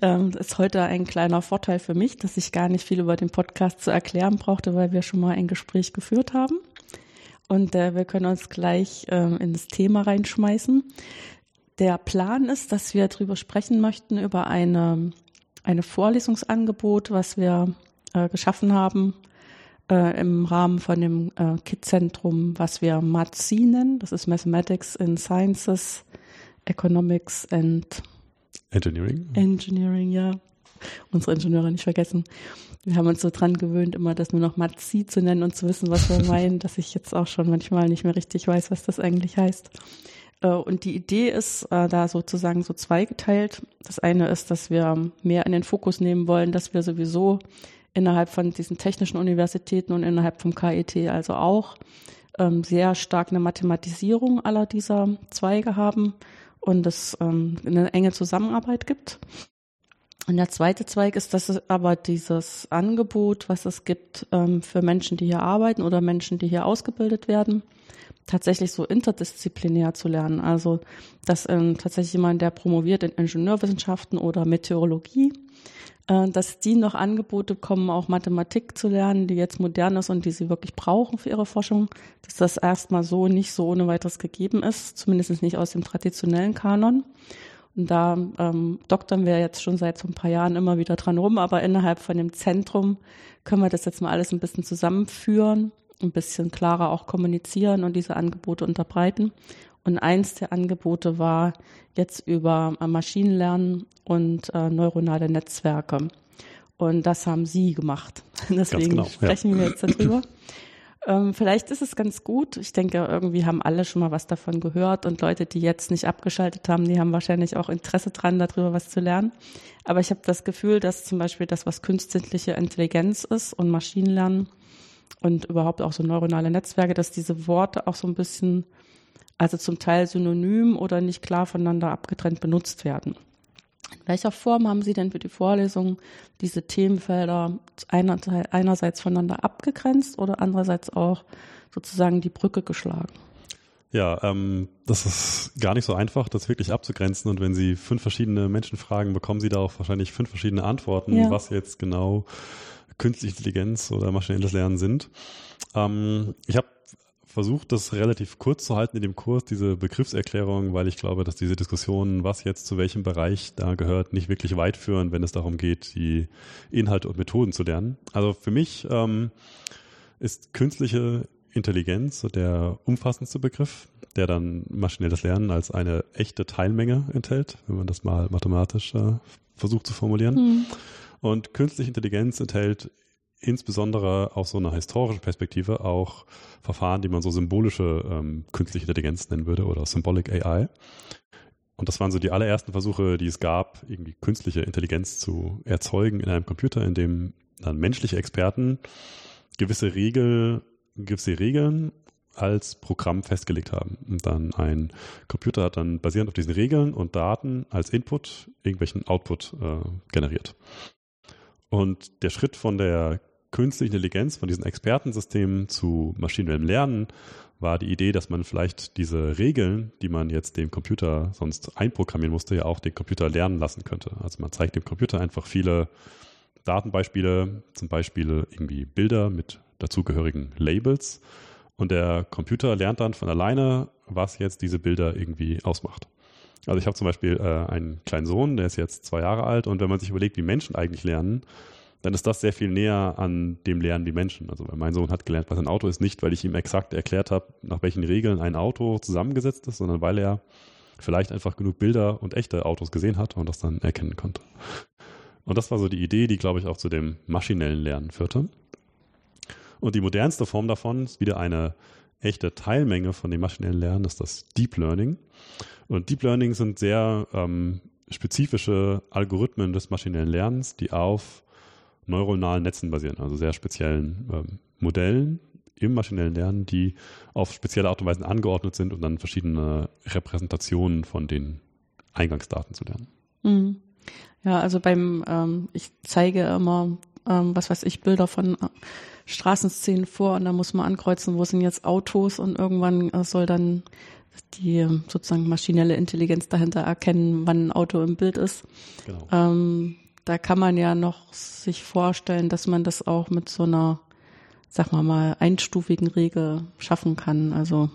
Ähm, ist heute ein kleiner Vorteil für mich, dass ich gar nicht viel über den Podcast zu erklären brauchte, weil wir schon mal ein Gespräch geführt haben. Und äh, wir können uns gleich ähm, ins Thema reinschmeißen. Der Plan ist, dass wir darüber sprechen möchten, über eine, eine Vorlesungsangebot, was wir äh, geschaffen haben äh, im Rahmen von dem äh, KIT-Zentrum, was wir MATSI nennen. Das ist Mathematics in Sciences Economics and Engineering. Engineering, ja. Unsere Ingenieure nicht vergessen. Wir haben uns so dran gewöhnt, immer das nur noch Matzi zu nennen und zu wissen, was wir meinen, dass ich jetzt auch schon manchmal nicht mehr richtig weiß, was das eigentlich heißt. Äh, und die Idee ist äh, da sozusagen so zweigeteilt. Das eine ist, dass wir mehr in den Fokus nehmen wollen, dass wir sowieso innerhalb von diesen technischen Universitäten und innerhalb vom KIT also auch ähm, sehr stark eine Mathematisierung aller dieser Zweige haben und es ähm, eine enge Zusammenarbeit gibt. Und der zweite Zweig ist, dass es aber dieses Angebot, was es gibt ähm, für Menschen, die hier arbeiten oder Menschen, die hier ausgebildet werden, tatsächlich so interdisziplinär zu lernen. Also, dass ähm, tatsächlich jemand, der promoviert in Ingenieurwissenschaften oder Meteorologie, dass die noch Angebote bekommen, auch Mathematik zu lernen, die jetzt modern ist und die sie wirklich brauchen für ihre Forschung, dass das erstmal so nicht so ohne weiteres gegeben ist, zumindest nicht aus dem traditionellen Kanon. Und da ähm, doktern wir jetzt schon seit so ein paar Jahren immer wieder dran rum, aber innerhalb von dem Zentrum können wir das jetzt mal alles ein bisschen zusammenführen, ein bisschen klarer auch kommunizieren und diese Angebote unterbreiten. Und eins der Angebote war jetzt über äh, Maschinenlernen und äh, neuronale Netzwerke. Und das haben Sie gemacht. Deswegen genau, sprechen ja. wir jetzt darüber. Ähm, vielleicht ist es ganz gut. Ich denke, irgendwie haben alle schon mal was davon gehört und Leute, die jetzt nicht abgeschaltet haben, die haben wahrscheinlich auch Interesse dran, darüber was zu lernen. Aber ich habe das Gefühl, dass zum Beispiel das, was künstliche Intelligenz ist und Maschinenlernen und überhaupt auch so neuronale Netzwerke, dass diese Worte auch so ein bisschen also zum Teil synonym oder nicht klar voneinander abgetrennt benutzt werden. In welcher Form haben Sie denn für die Vorlesung diese Themenfelder einerseits voneinander abgegrenzt oder andererseits auch sozusagen die Brücke geschlagen? Ja, ähm, das ist gar nicht so einfach, das wirklich abzugrenzen. Und wenn Sie fünf verschiedene Menschen fragen, bekommen Sie da auch wahrscheinlich fünf verschiedene Antworten, ja. was jetzt genau künstliche Intelligenz oder maschinelles Lernen sind. Ähm, ich habe versucht, das relativ kurz zu halten in dem Kurs, diese Begriffserklärung, weil ich glaube, dass diese Diskussionen, was jetzt zu welchem Bereich da gehört, nicht wirklich weit führen, wenn es darum geht, die Inhalte und Methoden zu lernen. Also für mich ähm, ist künstliche Intelligenz der umfassendste Begriff, der dann maschinelles Lernen als eine echte Teilmenge enthält, wenn man das mal mathematisch äh, versucht zu formulieren. Mhm. Und künstliche Intelligenz enthält insbesondere aus so einer historischen Perspektive auch Verfahren, die man so symbolische ähm, künstliche Intelligenz nennen würde oder Symbolic AI. Und das waren so die allerersten Versuche, die es gab, irgendwie künstliche Intelligenz zu erzeugen in einem Computer, in dem dann menschliche Experten gewisse Regel, gewisse Regeln als Programm festgelegt haben. Und dann ein Computer hat dann basierend auf diesen Regeln und Daten als Input irgendwelchen Output äh, generiert. Und der Schritt von der künstliche Intelligenz, von diesen Expertensystemen zu maschinellem Lernen, war die Idee, dass man vielleicht diese Regeln, die man jetzt dem Computer sonst einprogrammieren musste, ja auch den Computer lernen lassen könnte. Also man zeigt dem Computer einfach viele Datenbeispiele, zum Beispiel irgendwie Bilder mit dazugehörigen Labels. Und der Computer lernt dann von alleine, was jetzt diese Bilder irgendwie ausmacht. Also ich habe zum Beispiel äh, einen kleinen Sohn, der ist jetzt zwei Jahre alt und wenn man sich überlegt, wie Menschen eigentlich lernen, dann ist das sehr viel näher an dem Lernen wie Menschen. Also mein Sohn hat gelernt, was ein Auto ist, nicht weil ich ihm exakt erklärt habe, nach welchen Regeln ein Auto zusammengesetzt ist, sondern weil er vielleicht einfach genug Bilder und echte Autos gesehen hat und das dann erkennen konnte. Und das war so die Idee, die, glaube ich, auch zu dem maschinellen Lernen führte. Und die modernste Form davon ist wieder eine echte Teilmenge von dem maschinellen Lernen, ist das Deep Learning. Und Deep Learning sind sehr ähm, spezifische Algorithmen des maschinellen Lernens, die auf neuronalen Netzen basieren, also sehr speziellen ähm, Modellen im maschinellen Lernen, die auf spezielle Art und Weise angeordnet sind und dann verschiedene Repräsentationen von den Eingangsdaten zu lernen. Mhm. Ja, also beim, ähm, ich zeige immer, ähm, was weiß ich, Bilder von äh, Straßenszenen vor und da muss man ankreuzen, wo sind jetzt Autos und irgendwann äh, soll dann die sozusagen maschinelle Intelligenz dahinter erkennen, wann ein Auto im Bild ist. Genau. Ähm, da kann man ja noch sich vorstellen, dass man das auch mit so einer, sag mal mal, einstufigen Regel schaffen kann. Also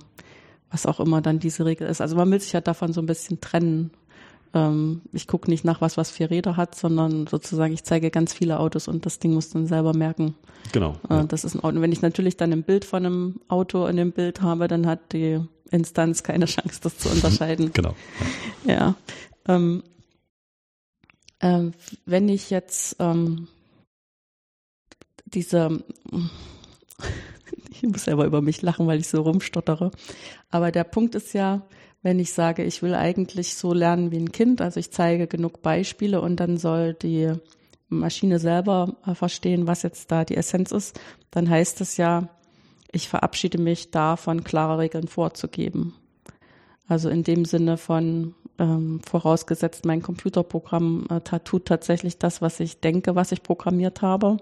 was auch immer dann diese Regel ist. Also man will sich ja davon so ein bisschen trennen. Ähm, ich gucke nicht nach was, was vier Räder hat, sondern sozusagen ich zeige ganz viele Autos und das Ding muss dann selber merken. Genau. Äh, ja. Das ist ein Auto. Wenn ich natürlich dann ein Bild von einem Auto in dem Bild habe, dann hat die Instanz keine Chance, das zu unterscheiden. genau. Ja. Ähm, äh, wenn ich jetzt ähm, diese ich muss selber über mich lachen, weil ich so rumstottere. Aber der Punkt ist ja, wenn ich sage, ich will eigentlich so lernen wie ein Kind, also ich zeige genug Beispiele und dann soll die Maschine selber äh, verstehen, was jetzt da die Essenz ist, dann heißt es ja, ich verabschiede mich davon, klare Regeln vorzugeben. Also in dem Sinne von ähm, vorausgesetzt, mein Computerprogramm äh, tut tatsächlich das, was ich denke, was ich programmiert habe,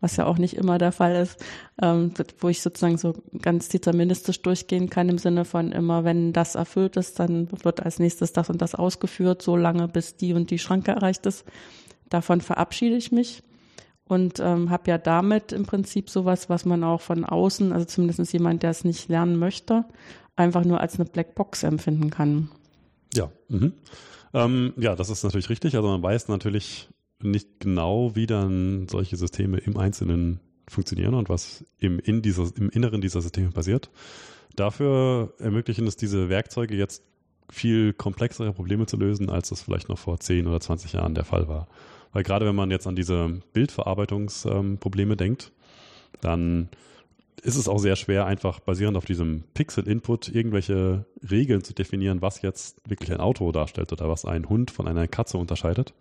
was ja auch nicht immer der Fall ist, ähm, wo ich sozusagen so ganz deterministisch durchgehen kann im Sinne von immer, wenn das erfüllt ist, dann wird als nächstes das und das ausgeführt, so lange bis die und die Schranke erreicht ist. Davon verabschiede ich mich und ähm, habe ja damit im Prinzip sowas, was man auch von außen, also zumindest jemand, der es nicht lernen möchte, einfach nur als eine Blackbox empfinden kann. Ja, mhm. ähm, ja, das ist natürlich richtig. Also man weiß natürlich nicht genau, wie dann solche Systeme im Einzelnen funktionieren und was im, in dieser, im Inneren dieser Systeme passiert. Dafür ermöglichen es diese Werkzeuge jetzt viel komplexere Probleme zu lösen, als das vielleicht noch vor 10 oder 20 Jahren der Fall war. Weil gerade wenn man jetzt an diese Bildverarbeitungsprobleme ähm, denkt, dann ist es auch sehr schwer, einfach basierend auf diesem Pixel-Input irgendwelche Regeln zu definieren, was jetzt wirklich ein Auto darstellt oder was ein Hund von einer Katze unterscheidet.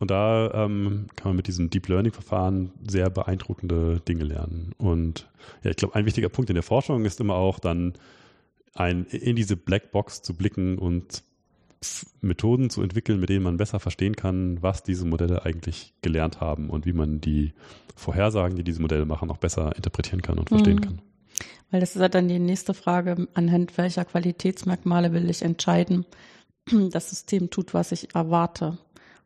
Und da ähm, kann man mit diesem Deep Learning-Verfahren sehr beeindruckende Dinge lernen. Und ja, ich glaube, ein wichtiger Punkt in der Forschung ist immer auch dann ein, in diese Blackbox zu blicken und Methoden zu entwickeln, mit denen man besser verstehen kann, was diese Modelle eigentlich gelernt haben und wie man die Vorhersagen, die diese Modelle machen, auch besser interpretieren kann und verstehen mhm. kann. Weil das ist ja dann die nächste Frage, anhand welcher Qualitätsmerkmale will ich entscheiden, das System tut, was ich erwarte.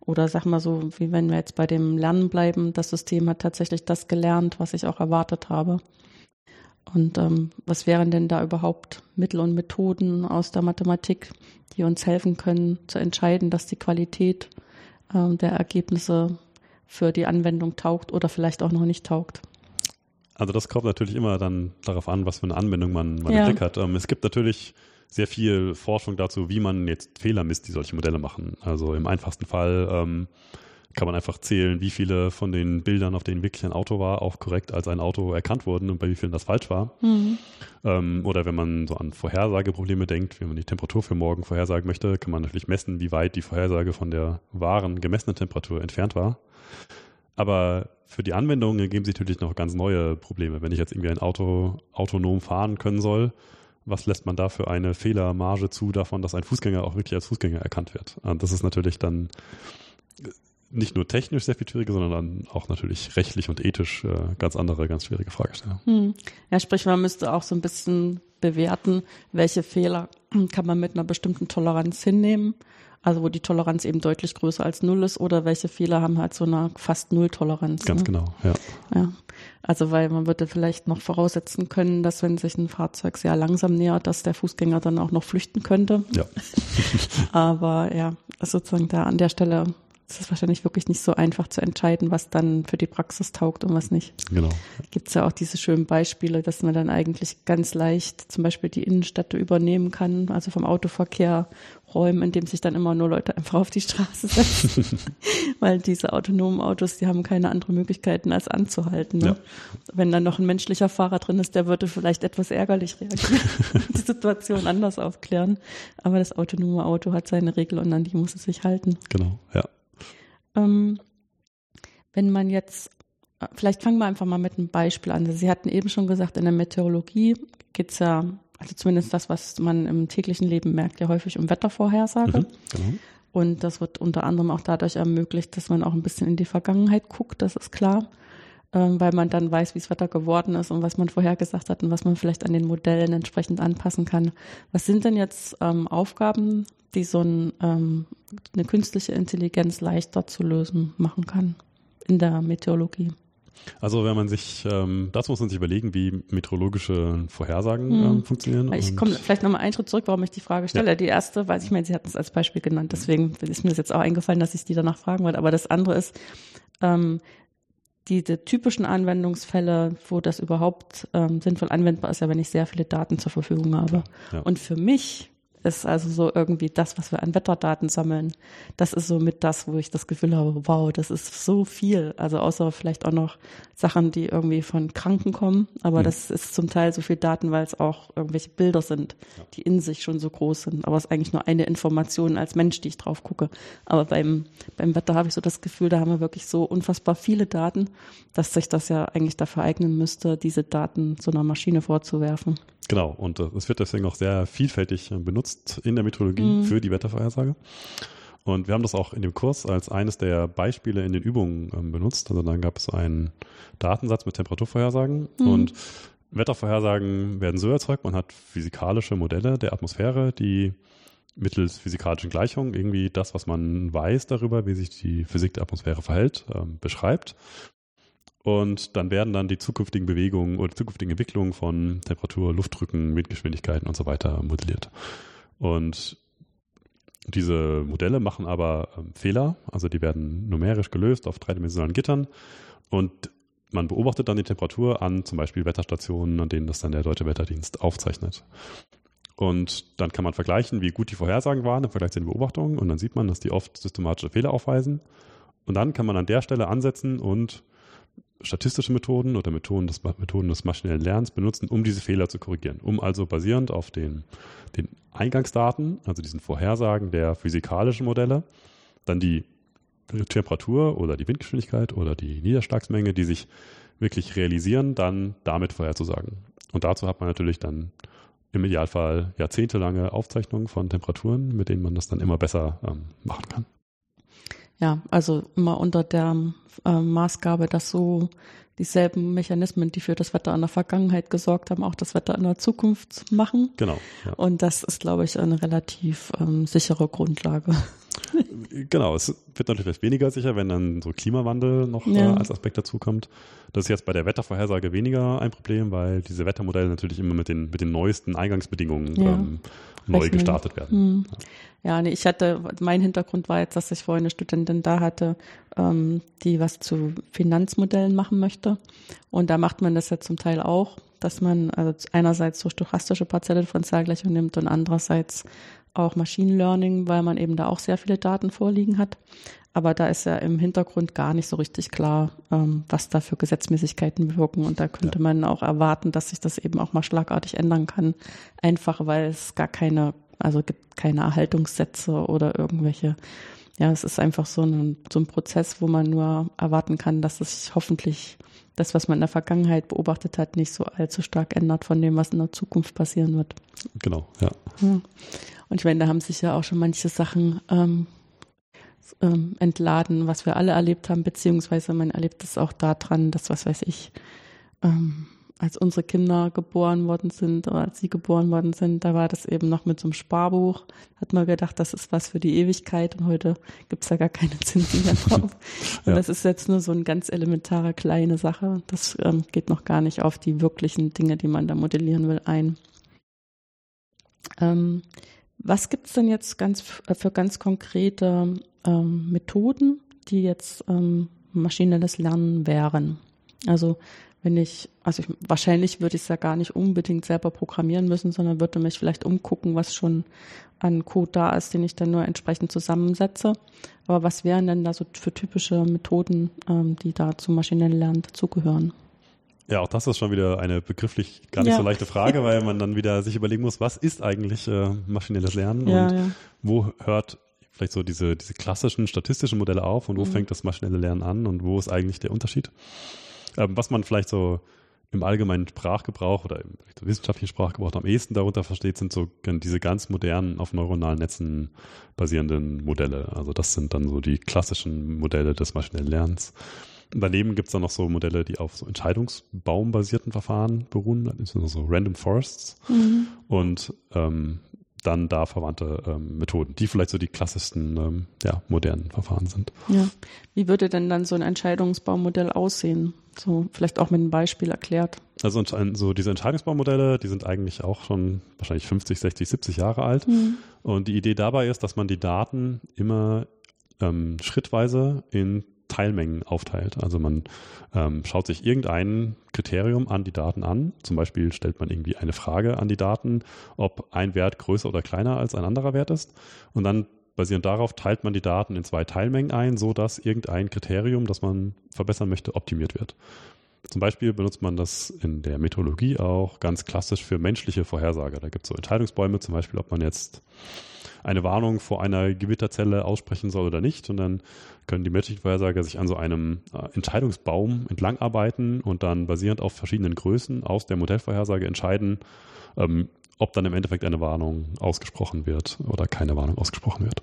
Oder sag mal so, wie wenn wir jetzt bei dem Lernen bleiben, das System hat tatsächlich das gelernt, was ich auch erwartet habe. Und ähm, was wären denn da überhaupt Mittel und Methoden aus der Mathematik, die uns helfen können zu entscheiden, dass die Qualität äh, der Ergebnisse für die Anwendung taugt oder vielleicht auch noch nicht taugt? Also das kommt natürlich immer dann darauf an, was für eine Anwendung man, man ja. im Blick hat. Ähm, es gibt natürlich sehr viel Forschung dazu, wie man jetzt Fehler misst, die solche Modelle machen. Also im einfachsten Fall ähm, kann man einfach zählen, wie viele von den Bildern, auf denen wirklich ein Auto war, auch korrekt als ein Auto erkannt wurden und bei wie vielen das falsch war. Mhm. Ähm, oder wenn man so an Vorhersageprobleme denkt, wenn man die Temperatur für morgen vorhersagen möchte, kann man natürlich messen, wie weit die Vorhersage von der wahren gemessenen Temperatur entfernt war. Aber für die Anwendung ergeben sich natürlich noch ganz neue Probleme. Wenn ich jetzt irgendwie ein Auto autonom fahren können soll, was lässt man da für eine Fehlermarge zu davon, dass ein Fußgänger auch wirklich als Fußgänger erkannt wird? Und das ist natürlich dann nicht nur technisch sehr viel schwieriger, sondern auch natürlich rechtlich und ethisch äh, ganz andere, ganz schwierige Fragestellungen. Hm. Ja, sprich, man müsste auch so ein bisschen bewerten, welche Fehler kann man mit einer bestimmten Toleranz hinnehmen. Also wo die Toleranz eben deutlich größer als null ist oder welche Fehler haben halt so eine fast Null-Toleranz. Ganz ne? genau, ja. ja. Also weil man würde vielleicht noch voraussetzen können, dass wenn sich ein Fahrzeug sehr langsam nähert, dass der Fußgänger dann auch noch flüchten könnte. Ja. Aber ja, sozusagen da an der Stelle es ist wahrscheinlich wirklich nicht so einfach zu entscheiden, was dann für die Praxis taugt und was nicht. Genau. Gibt es ja auch diese schönen Beispiele, dass man dann eigentlich ganz leicht zum Beispiel die Innenstädte übernehmen kann, also vom Autoverkehr räumen, indem sich dann immer nur Leute einfach auf die Straße setzen. Weil diese autonomen Autos, die haben keine andere Möglichkeiten als anzuhalten. Ne? Ja. Wenn dann noch ein menschlicher Fahrer drin ist, der würde vielleicht etwas ärgerlich reagieren, die Situation anders aufklären. Aber das autonome Auto hat seine Regel und an die muss es sich halten. Genau, ja. Ähm, wenn man jetzt, vielleicht fangen wir einfach mal mit einem Beispiel an. Sie hatten eben schon gesagt, in der Meteorologie geht es ja also zumindest das, was man im täglichen Leben merkt, ja häufig um Wettervorhersage. Mhm, genau. Und das wird unter anderem auch dadurch ermöglicht, dass man auch ein bisschen in die Vergangenheit guckt, das ist klar, weil man dann weiß, wie das Wetter geworden ist und was man vorhergesagt hat und was man vielleicht an den Modellen entsprechend anpassen kann. Was sind denn jetzt ähm, Aufgaben, die so ein, ähm, eine künstliche Intelligenz leichter zu lösen machen kann in der Meteorologie? Also wenn man sich, ähm, dazu muss man sich überlegen, wie meteorologische Vorhersagen hm. ähm, funktionieren. Ich komme vielleicht nochmal einen Schritt zurück, warum ich die Frage stelle. Ja. Die erste, weil ich meine, Sie hatten es als Beispiel genannt, deswegen ist mir das jetzt auch eingefallen, dass ich die danach fragen wollte. Aber das andere ist, ähm, diese typischen Anwendungsfälle, wo das überhaupt ähm, sinnvoll anwendbar ist, ja, wenn ich sehr viele Daten zur Verfügung habe. Ja. Und für mich ist also so irgendwie das, was wir an Wetterdaten sammeln. Das ist so mit das, wo ich das Gefühl habe, wow, das ist so viel. Also außer vielleicht auch noch Sachen, die irgendwie von Kranken kommen. Aber mhm. das ist zum Teil so viel Daten, weil es auch irgendwelche Bilder sind, die in sich schon so groß sind. Aber es ist eigentlich nur eine Information als Mensch, die ich drauf gucke. Aber beim, beim Wetter habe ich so das Gefühl, da haben wir wirklich so unfassbar viele Daten, dass sich das ja eigentlich dafür eignen müsste, diese Daten so einer Maschine vorzuwerfen. Genau, und äh, es wird deswegen auch sehr vielfältig äh, benutzt in der Meteorologie mhm. für die Wettervorhersage. Und wir haben das auch in dem Kurs als eines der Beispiele in den Übungen ähm, benutzt. Also dann gab es einen Datensatz mit Temperaturvorhersagen mhm. und Wettervorhersagen werden so erzeugt, man hat physikalische Modelle der Atmosphäre, die mittels physikalischen Gleichungen irgendwie das, was man weiß darüber, wie sich die Physik der Atmosphäre verhält, ähm, beschreibt. Und dann werden dann die zukünftigen Bewegungen oder zukünftigen Entwicklungen von Temperatur, Luftdrücken, Windgeschwindigkeiten und so weiter modelliert. Und diese Modelle machen aber ähm, Fehler, also die werden numerisch gelöst auf dreidimensionalen Gittern und man beobachtet dann die Temperatur an zum Beispiel Wetterstationen, an denen das dann der Deutsche Wetterdienst aufzeichnet. Und dann kann man vergleichen, wie gut die Vorhersagen waren im Vergleich zu den Beobachtungen und dann sieht man, dass die oft systematische Fehler aufweisen. Und dann kann man an der Stelle ansetzen und statistische Methoden oder Methoden des, Methoden des maschinellen Lernens benutzen, um diese Fehler zu korrigieren. Um also basierend auf den, den Eingangsdaten, also diesen Vorhersagen der physikalischen Modelle, dann die Temperatur oder die Windgeschwindigkeit oder die Niederschlagsmenge, die sich wirklich realisieren, dann damit vorherzusagen. Und dazu hat man natürlich dann im Idealfall jahrzehntelange Aufzeichnungen von Temperaturen, mit denen man das dann immer besser ähm, machen kann. Ja, also immer unter der äh, Maßgabe, dass so dieselben Mechanismen, die für das Wetter in der Vergangenheit gesorgt haben, auch das Wetter in der Zukunft machen. Genau. Ja. Und das ist, glaube ich, eine relativ ähm, sichere Grundlage. Genau, es wird natürlich weniger sicher, wenn dann so Klimawandel noch ja. äh, als Aspekt dazukommt. Das ist jetzt bei der Wettervorhersage weniger ein Problem, weil diese Wettermodelle natürlich immer mit den, mit den neuesten Eingangsbedingungen ja. ähm, neu gestartet werden. Hm. Ja, nee, ich hatte, mein Hintergrund war jetzt, dass ich vorhin eine Studentin da hatte, ähm, die was zu Finanzmodellen machen möchte. Und da macht man das ja zum Teil auch, dass man also einerseits so stochastische Parzellendifferenzialgleichung nimmt und andererseits auch Machine Learning, weil man eben da auch sehr viele Daten vorliegen hat. Aber da ist ja im Hintergrund gar nicht so richtig klar, ähm, was da für Gesetzmäßigkeiten wirken. Und da könnte ja. man auch erwarten, dass sich das eben auch mal schlagartig ändern kann. Einfach weil es gar keine, also gibt keine Erhaltungssätze oder irgendwelche. Ja, es ist einfach so ein, so ein Prozess, wo man nur erwarten kann, dass es hoffentlich das, was man in der Vergangenheit beobachtet hat, nicht so allzu stark ändert von dem, was in der Zukunft passieren wird. Genau, ja. ja. Und ich meine, da haben sich ja auch schon manche Sachen ähm, ähm, entladen, was wir alle erlebt haben, beziehungsweise man erlebt es auch daran, dass, was weiß ich, ähm, als unsere Kinder geboren worden sind oder als sie geboren worden sind, da war das eben noch mit so einem Sparbuch. Hat man gedacht, das ist was für die Ewigkeit und heute gibt's da gar keine Zinsen mehr drauf. Und ja. das ist jetzt nur so eine ganz elementare kleine Sache. Das ähm, geht noch gar nicht auf die wirklichen Dinge, die man da modellieren will, ein. Ähm, was gibt's denn jetzt ganz äh, für ganz konkrete ähm, Methoden, die jetzt ähm, maschinelles Lernen wären. Also wenn ich, also ich, wahrscheinlich würde ich es ja gar nicht unbedingt selber programmieren müssen, sondern würde mich vielleicht umgucken, was schon an Code da ist, den ich dann nur entsprechend zusammensetze. Aber was wären denn da so für typische Methoden, ähm, die da zum maschinellen Lernen dazugehören? Ja, auch das ist schon wieder eine begrifflich gar nicht ja. so leichte Frage, weil man dann wieder sich überlegen muss, was ist eigentlich äh, maschinelles Lernen ja, und ja. wo hört vielleicht so diese, diese klassischen statistischen Modelle auf und wo mhm. fängt das maschinelle Lernen an und wo ist eigentlich der Unterschied? Ähm, was man vielleicht so im allgemeinen Sprachgebrauch oder im wissenschaftlichen Sprachgebrauch am ehesten darunter versteht, sind so diese ganz modernen, auf neuronalen Netzen basierenden Modelle. Also das sind dann so die klassischen Modelle des maschinellen Lernens. Daneben gibt es dann noch so Modelle, die auf so Entscheidungsbaumbasierten Verfahren beruhen, das sind so Random Forests. Mhm. Und ähm, dann da verwandte ähm, Methoden, die vielleicht so die klassischsten, ähm, ja, modernen Verfahren sind. Ja. Wie würde denn dann so ein Entscheidungsbaumodell aussehen? So vielleicht auch mit einem Beispiel erklärt. Also so diese Entscheidungsbaumodelle, die sind eigentlich auch schon wahrscheinlich 50, 60, 70 Jahre alt. Mhm. Und die Idee dabei ist, dass man die Daten immer ähm, schrittweise in Teilmengen aufteilt. Also man ähm, schaut sich irgendein Kriterium an die Daten an. Zum Beispiel stellt man irgendwie eine Frage an die Daten, ob ein Wert größer oder kleiner als ein anderer Wert ist. Und dann basierend darauf teilt man die Daten in zwei Teilmengen ein, sodass irgendein Kriterium, das man verbessern möchte, optimiert wird. Zum Beispiel benutzt man das in der Meteorologie auch ganz klassisch für menschliche Vorhersage. Da gibt es so Entscheidungsbäume, zum Beispiel, ob man jetzt eine Warnung vor einer Gewitterzelle aussprechen soll oder nicht. Und dann können die menschlichen Vorhersager sich an so einem äh, Entscheidungsbaum entlangarbeiten und dann basierend auf verschiedenen Größen aus der Modellvorhersage entscheiden, ähm, ob dann im Endeffekt eine Warnung ausgesprochen wird oder keine Warnung ausgesprochen wird.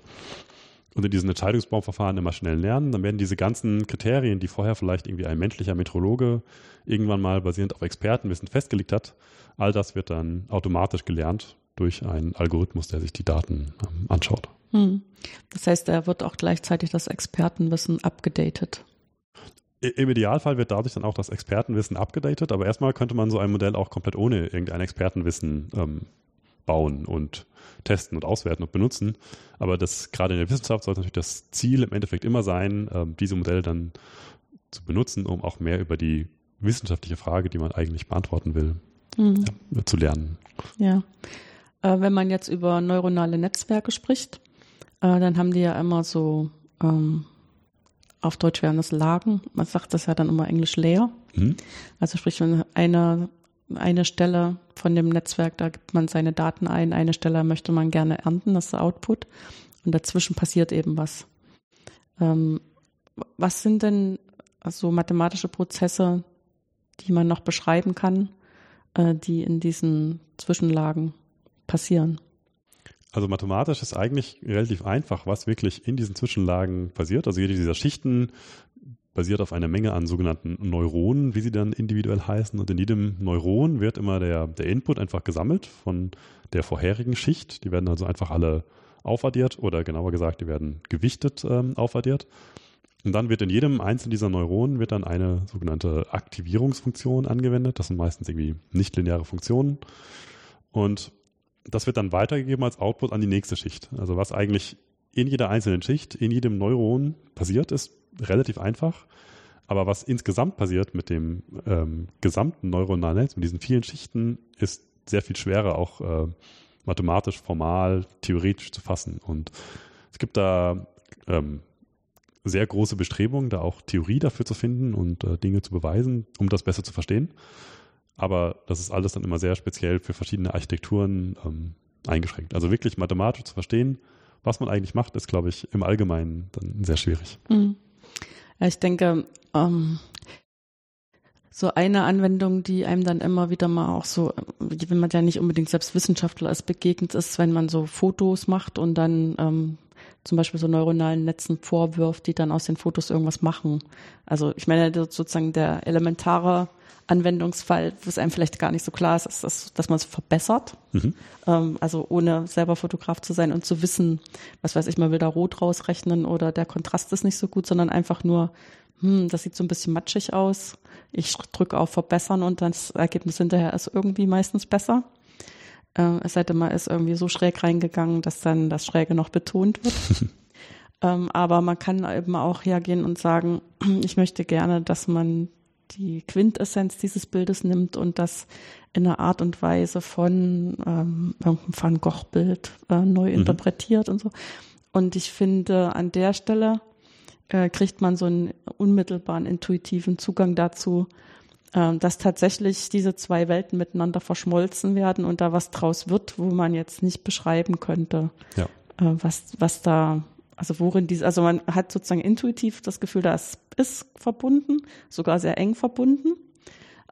Und in diesen Entscheidungsbaumverfahren im maschinellen Lernen, dann werden diese ganzen Kriterien, die vorher vielleicht irgendwie ein menschlicher Metrologe irgendwann mal basierend auf Expertenwissen festgelegt hat, all das wird dann automatisch gelernt durch einen Algorithmus, der sich die Daten ähm, anschaut. Hm. Das heißt, da wird auch gleichzeitig das Expertenwissen abgedatet. Im Idealfall wird dadurch dann auch das Expertenwissen abgedatet, aber erstmal könnte man so ein Modell auch komplett ohne irgendein Expertenwissen ähm, bauen und testen und auswerten und benutzen. Aber das gerade in der Wissenschaft sollte natürlich das Ziel im Endeffekt immer sein, ähm, diese Modelle dann zu benutzen, um auch mehr über die wissenschaftliche Frage, die man eigentlich beantworten will, mhm. ja, zu lernen. Ja. Äh, wenn man jetzt über neuronale Netzwerke spricht, äh, dann haben die ja immer so, ähm, auf Deutsch wären das Lagen. Man sagt das ja dann immer Englisch Layer. Mhm. Also sprich, wenn eine, eine Stelle von dem Netzwerk, da gibt man seine Daten ein, eine Stelle möchte man gerne ernten, das ist der Output. Und dazwischen passiert eben was. Ähm, was sind denn so mathematische Prozesse, die man noch beschreiben kann, äh, die in diesen Zwischenlagen passieren? Also mathematisch ist eigentlich relativ einfach, was wirklich in diesen Zwischenlagen passiert. Also jede dieser Schichten basiert auf einer Menge an sogenannten Neuronen, wie sie dann individuell heißen. Und in jedem Neuron wird immer der, der Input einfach gesammelt von der vorherigen Schicht. Die werden also einfach alle aufaddiert oder genauer gesagt, die werden gewichtet ähm, aufaddiert. Und dann wird in jedem einzelnen dieser Neuronen wird dann eine sogenannte Aktivierungsfunktion angewendet. Das sind meistens irgendwie nichtlineare Funktionen. Und das wird dann weitergegeben als Output an die nächste Schicht. Also was eigentlich in jeder einzelnen Schicht, in jedem Neuron passiert, ist relativ einfach. Aber was insgesamt passiert mit dem ähm, gesamten neuronalen Netz, mit diesen vielen Schichten, ist sehr viel schwerer, auch äh, mathematisch, formal, theoretisch zu fassen. Und es gibt da ähm, sehr große Bestrebungen, da auch Theorie dafür zu finden und äh, Dinge zu beweisen, um das besser zu verstehen. Aber das ist alles dann immer sehr speziell für verschiedene Architekturen ähm, eingeschränkt. Also wirklich mathematisch zu verstehen, was man eigentlich macht, ist, glaube ich, im Allgemeinen dann sehr schwierig. Mhm. Ja, ich denke, ähm, so eine Anwendung, die einem dann immer wieder mal auch so, wenn man ja nicht unbedingt selbst Wissenschaftler ist, begegnet ist, wenn man so Fotos macht und dann ähm, zum Beispiel so neuronalen Netzen vorwirft, die dann aus den Fotos irgendwas machen. Also ich meine sozusagen der elementare Anwendungsfall, wo es einem vielleicht gar nicht so klar ist, ist, dass, dass man es verbessert. Mhm. Ähm, also ohne selber Fotograf zu sein und zu wissen, was weiß ich, man will da rot rausrechnen oder der Kontrast ist nicht so gut, sondern einfach nur, hm, das sieht so ein bisschen matschig aus. Ich drücke auf Verbessern und das Ergebnis hinterher ist irgendwie meistens besser. Äh, es sei denn, man ist irgendwie so schräg reingegangen, dass dann das Schräge noch betont wird. Ähm, aber man kann eben auch hergehen und sagen, ich möchte gerne, dass man die Quintessenz dieses Bildes nimmt und das in einer Art und Weise von ähm, irgendeinem Van Gogh-Bild äh, neu mhm. interpretiert und so. Und ich finde, an der Stelle äh, kriegt man so einen unmittelbaren, intuitiven Zugang dazu, dass tatsächlich diese zwei Welten miteinander verschmolzen werden und da was draus wird, wo man jetzt nicht beschreiben könnte, ja. äh, was, was da, also worin diese, also man hat sozusagen intuitiv das Gefühl, das ist verbunden, sogar sehr eng verbunden,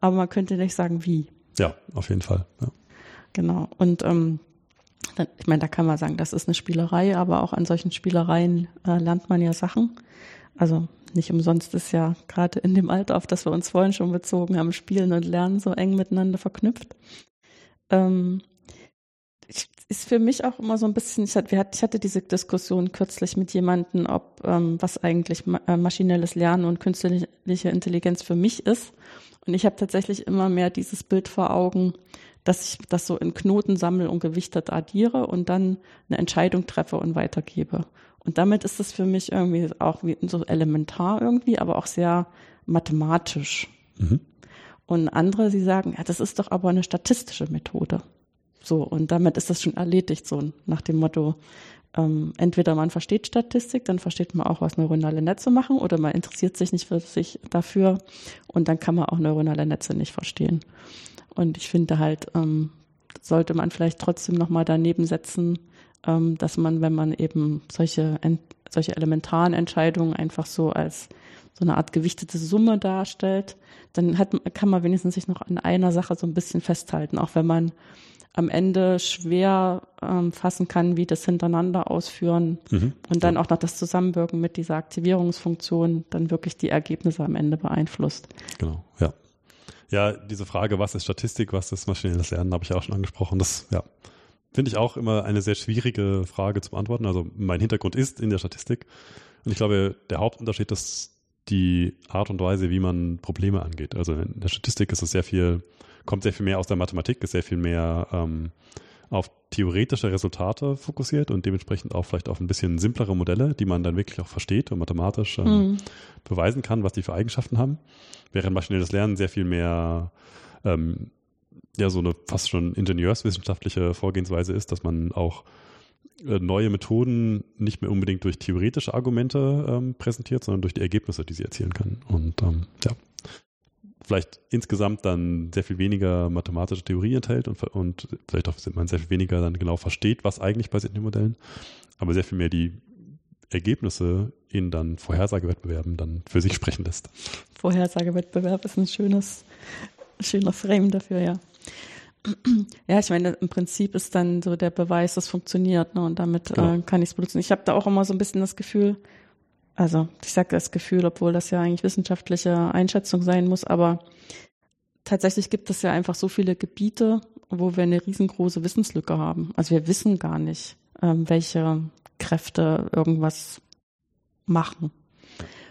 aber man könnte nicht sagen, wie. Ja, auf jeden Fall. Ja. Genau. Und ähm, ich meine, da kann man sagen, das ist eine Spielerei, aber auch an solchen Spielereien äh, lernt man ja Sachen. Also nicht umsonst ist ja gerade in dem Alter, auf das wir uns vorhin schon bezogen haben, Spielen und Lernen so eng miteinander verknüpft. Ähm, ist für mich auch immer so ein bisschen, ich hatte, diese Diskussion kürzlich mit jemandem, ob ähm, was eigentlich äh, maschinelles Lernen und künstliche Intelligenz für mich ist. Und ich habe tatsächlich immer mehr dieses Bild vor Augen, dass ich das so in Knoten sammle und gewichtet addiere und dann eine Entscheidung treffe und weitergebe. Und damit ist es für mich irgendwie auch wie so elementar irgendwie, aber auch sehr mathematisch. Mhm. Und andere, sie sagen, ja, das ist doch aber eine statistische Methode. So, und damit ist das schon erledigt, so nach dem Motto, ähm, entweder man versteht Statistik, dann versteht man auch, was neuronale Netze machen, oder man interessiert sich nicht für sich dafür und dann kann man auch neuronale Netze nicht verstehen. Und ich finde halt, ähm, sollte man vielleicht trotzdem nochmal daneben setzen, dass man, wenn man eben solche, solche elementaren Entscheidungen einfach so als so eine Art gewichtete Summe darstellt, dann hat, kann man wenigstens sich noch an einer Sache so ein bisschen festhalten, auch wenn man am Ende schwer ähm, fassen kann, wie das hintereinander ausführen mhm. und dann auch noch das Zusammenwirken mit dieser Aktivierungsfunktion dann wirklich die Ergebnisse am Ende beeinflusst. Genau, ja. Ja, diese Frage, was ist Statistik, was ist maschinelles Lernen, habe ich auch schon angesprochen. Das, ja, finde ich auch immer eine sehr schwierige Frage zu beantworten. Also mein Hintergrund ist in der Statistik. Und ich glaube, der Hauptunterschied ist die Art und Weise, wie man Probleme angeht. Also in der Statistik ist es sehr viel, kommt sehr viel mehr aus der Mathematik, ist sehr viel mehr ähm, auf theoretische Resultate fokussiert und dementsprechend auch vielleicht auf ein bisschen simplere Modelle, die man dann wirklich auch versteht und mathematisch ähm, mhm. beweisen kann, was die für Eigenschaften haben. Während maschinelles Lernen sehr viel mehr ähm, ja so eine fast schon ingenieurswissenschaftliche Vorgehensweise ist, dass man auch äh, neue Methoden nicht mehr unbedingt durch theoretische Argumente ähm, präsentiert, sondern durch die Ergebnisse, die sie erzielen kann. Und ähm, ja, vielleicht insgesamt dann sehr viel weniger mathematische Theorie enthält und, und vielleicht auch man sehr viel weniger dann genau versteht, was eigentlich passiert in den Modellen, aber sehr viel mehr die Ergebnisse in dann Vorhersagewettbewerben dann für sich sprechen lässt. Vorhersagewettbewerb ist ein schönes, schöner Frame dafür, ja. Ja, ich meine, im Prinzip ist dann so der Beweis, das funktioniert, ne? Und damit genau. äh, kann ich es benutzen. Ich habe da auch immer so ein bisschen das Gefühl, also ich sage das Gefühl, obwohl das ja eigentlich wissenschaftliche Einschätzung sein muss, aber tatsächlich gibt es ja einfach so viele Gebiete, wo wir eine riesengroße Wissenslücke haben. Also wir wissen gar nicht, ähm, welche Kräfte irgendwas machen.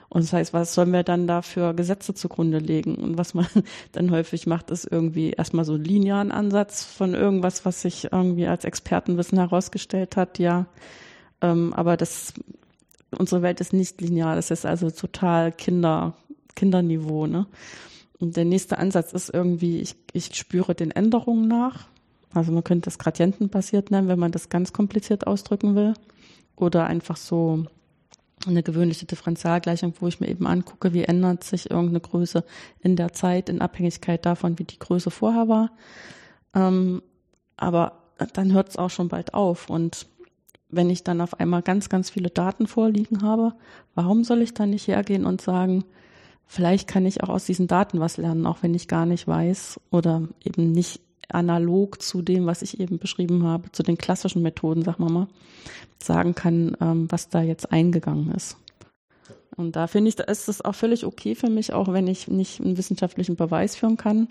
Und das heißt, was sollen wir dann da für Gesetze zugrunde legen? Und was man dann häufig macht, ist irgendwie erstmal so einen linearen Ansatz von irgendwas, was sich irgendwie als Expertenwissen herausgestellt hat, ja. Ähm, aber das unsere Welt ist nicht linear, das ist also total Kinder, Kinderniveau, ne? Und der nächste Ansatz ist irgendwie, ich, ich spüre den Änderungen nach. Also man könnte das gradientenbasiert nennen, wenn man das ganz kompliziert ausdrücken will. Oder einfach so eine gewöhnliche Differentialgleichung, wo ich mir eben angucke, wie ändert sich irgendeine Größe in der Zeit in Abhängigkeit davon, wie die Größe vorher war. Ähm, aber dann hört es auch schon bald auf. Und wenn ich dann auf einmal ganz, ganz viele Daten vorliegen habe, warum soll ich dann nicht hergehen und sagen, vielleicht kann ich auch aus diesen Daten was lernen, auch wenn ich gar nicht weiß oder eben nicht analog zu dem, was ich eben beschrieben habe, zu den klassischen Methoden, sag mal mal, sagen kann, ähm, was da jetzt eingegangen ist. Und da finde ich, da ist es auch völlig okay für mich, auch wenn ich nicht einen wissenschaftlichen Beweis führen kann,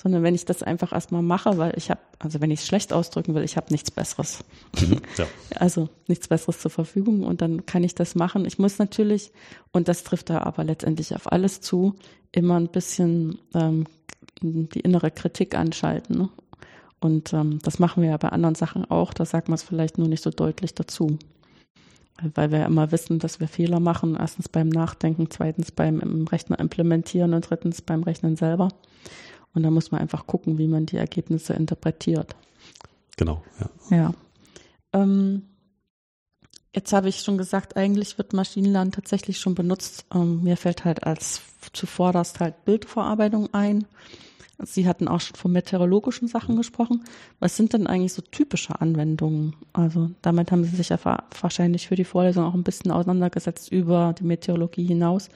sondern wenn ich das einfach erstmal mache, weil ich habe, also wenn ich es schlecht ausdrücken will, ich habe nichts Besseres. Mhm, ja. Also nichts Besseres zur Verfügung und dann kann ich das machen. Ich muss natürlich, und das trifft da aber letztendlich auf alles zu, immer ein bisschen ähm, die innere Kritik anschalten. Ne? Und ähm, das machen wir ja bei anderen Sachen auch, da sagt man es vielleicht nur nicht so deutlich dazu. weil wir immer wissen, dass wir Fehler machen. Erstens beim Nachdenken, zweitens beim Rechner implementieren und drittens beim Rechnen selber. Und da muss man einfach gucken, wie man die Ergebnisse interpretiert. Genau, ja. Ja. Ähm, jetzt habe ich schon gesagt, eigentlich wird Maschinenlernen tatsächlich schon benutzt. Ähm, mir fällt halt als zuvorderst halt Bildverarbeitung ein. Sie hatten auch schon von meteorologischen Sachen gesprochen. Was sind denn eigentlich so typische Anwendungen? Also damit haben Sie sich ja wahrscheinlich für die Vorlesung auch ein bisschen auseinandergesetzt über die Meteorologie hinaus,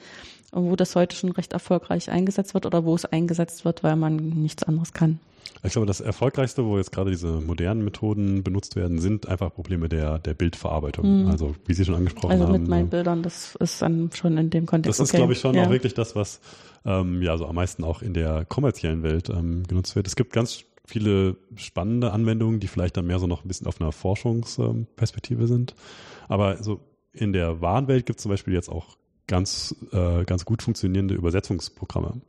wo das heute schon recht erfolgreich eingesetzt wird oder wo es eingesetzt wird, weil man nichts anderes kann. Ich glaube, das Erfolgreichste, wo jetzt gerade diese modernen Methoden benutzt werden, sind einfach Probleme der, der Bildverarbeitung. Mhm. Also, wie Sie schon angesprochen also haben. Also mit meinen Bildern, das ist dann schon in dem Kontext. Das ist, okay. glaube ich, schon ja. auch wirklich das, was ähm, ja so am meisten auch in der kommerziellen Welt ähm, genutzt wird. Es gibt ganz viele spannende Anwendungen, die vielleicht dann mehr so noch ein bisschen auf einer Forschungsperspektive sind. Aber so in der Warenwelt gibt es zum Beispiel jetzt auch ganz, äh, ganz gut funktionierende Übersetzungsprogramme.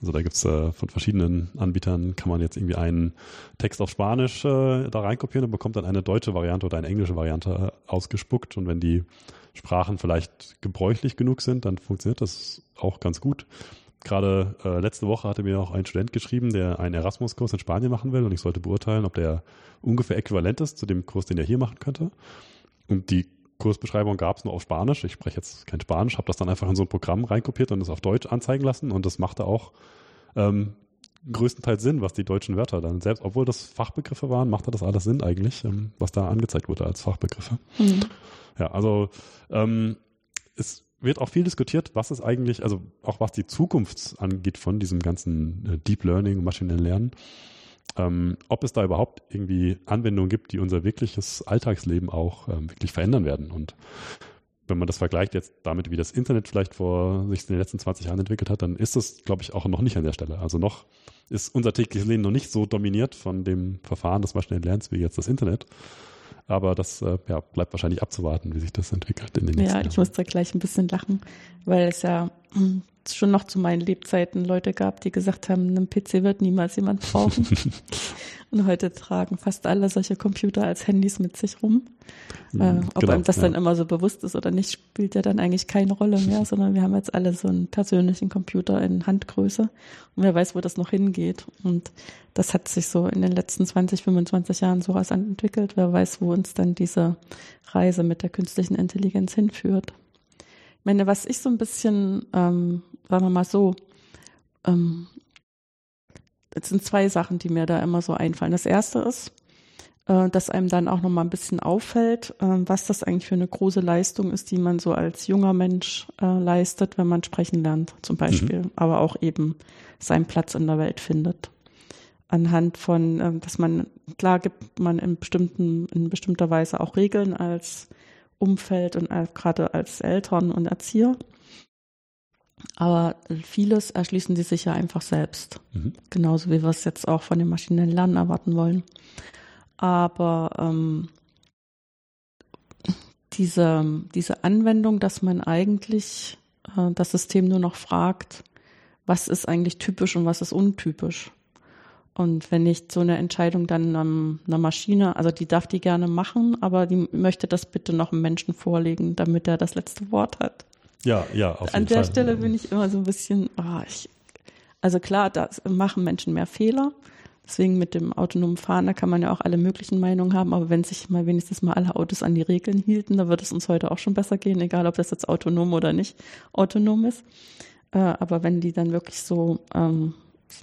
Also da gibt's äh, von verschiedenen Anbietern, kann man jetzt irgendwie einen Text auf Spanisch äh, da reinkopieren und bekommt dann eine deutsche Variante oder eine englische Variante ausgespuckt. Und wenn die Sprachen vielleicht gebräuchlich genug sind, dann funktioniert das auch ganz gut. Gerade äh, letzte Woche hatte mir auch ein Student geschrieben, der einen Erasmus-Kurs in Spanien machen will und ich sollte beurteilen, ob der ungefähr äquivalent ist zu dem Kurs, den er hier machen könnte. Und die Kursbeschreibung gab es nur auf Spanisch. Ich spreche jetzt kein Spanisch, habe das dann einfach in so ein Programm reinkopiert und es auf Deutsch anzeigen lassen und das machte auch ähm, größtenteils Sinn, was die deutschen Wörter dann selbst, obwohl das Fachbegriffe waren, machte das alles Sinn eigentlich, ähm, was da angezeigt wurde als Fachbegriffe. Mhm. Ja, also ähm, es wird auch viel diskutiert, was es eigentlich, also auch was die Zukunft angeht von diesem ganzen äh, Deep Learning und maschinellen Lernen ähm, ob es da überhaupt irgendwie Anwendungen gibt, die unser wirkliches Alltagsleben auch ähm, wirklich verändern werden. Und wenn man das vergleicht jetzt damit, wie das Internet vielleicht vor sich in den letzten 20 Jahren entwickelt hat, dann ist das, glaube ich, auch noch nicht an der Stelle. Also noch ist unser tägliches Leben noch nicht so dominiert von dem Verfahren des maschinellen Lernens wie jetzt das Internet. Aber das äh, ja, bleibt wahrscheinlich abzuwarten, wie sich das entwickelt in den nächsten Ja, ich muss da gleich ein bisschen lachen, weil es ja schon noch zu meinen Lebzeiten Leute gab, die gesagt haben, einen PC wird niemals jemand brauchen. und heute tragen fast alle solche Computer als Handys mit sich rum. Mhm, äh, ob genau, einem das ja. dann immer so bewusst ist oder nicht, spielt ja dann eigentlich keine Rolle mehr, sondern wir haben jetzt alle so einen persönlichen Computer in Handgröße und wer weiß, wo das noch hingeht. Und das hat sich so in den letzten 20, 25 Jahren sowas entwickelt. Wer weiß, wo uns dann diese Reise mit der künstlichen Intelligenz hinführt meine, was ich so ein bisschen, ähm, sagen wir mal so, ähm, es sind zwei Sachen, die mir da immer so einfallen. Das erste ist, äh, dass einem dann auch nochmal ein bisschen auffällt, äh, was das eigentlich für eine große Leistung ist, die man so als junger Mensch äh, leistet, wenn man sprechen lernt, zum Beispiel, mhm. aber auch eben seinen Platz in der Welt findet. Anhand von, äh, dass man, klar gibt man in bestimmten, in bestimmter Weise auch Regeln als Umfeld und gerade als Eltern und Erzieher. Aber vieles erschließen die sich ja einfach selbst. Mhm. Genauso wie wir es jetzt auch von dem maschinellen Lernen erwarten wollen. Aber ähm, diese, diese Anwendung, dass man eigentlich äh, das System nur noch fragt, was ist eigentlich typisch und was ist untypisch. Und wenn ich so eine Entscheidung dann ähm, einer Maschine, also die darf die gerne machen, aber die möchte das bitte noch einem Menschen vorlegen, damit er das letzte Wort hat. Ja, ja, auf jeden An der Fall. Stelle bin ich immer so ein bisschen, oh, ich, also klar, da machen Menschen mehr Fehler. Deswegen mit dem autonomen Fahren, da kann man ja auch alle möglichen Meinungen haben, aber wenn sich mal wenigstens mal alle Autos an die Regeln hielten, dann würde es uns heute auch schon besser gehen, egal ob das jetzt autonom oder nicht autonom ist. Äh, aber wenn die dann wirklich so ähm,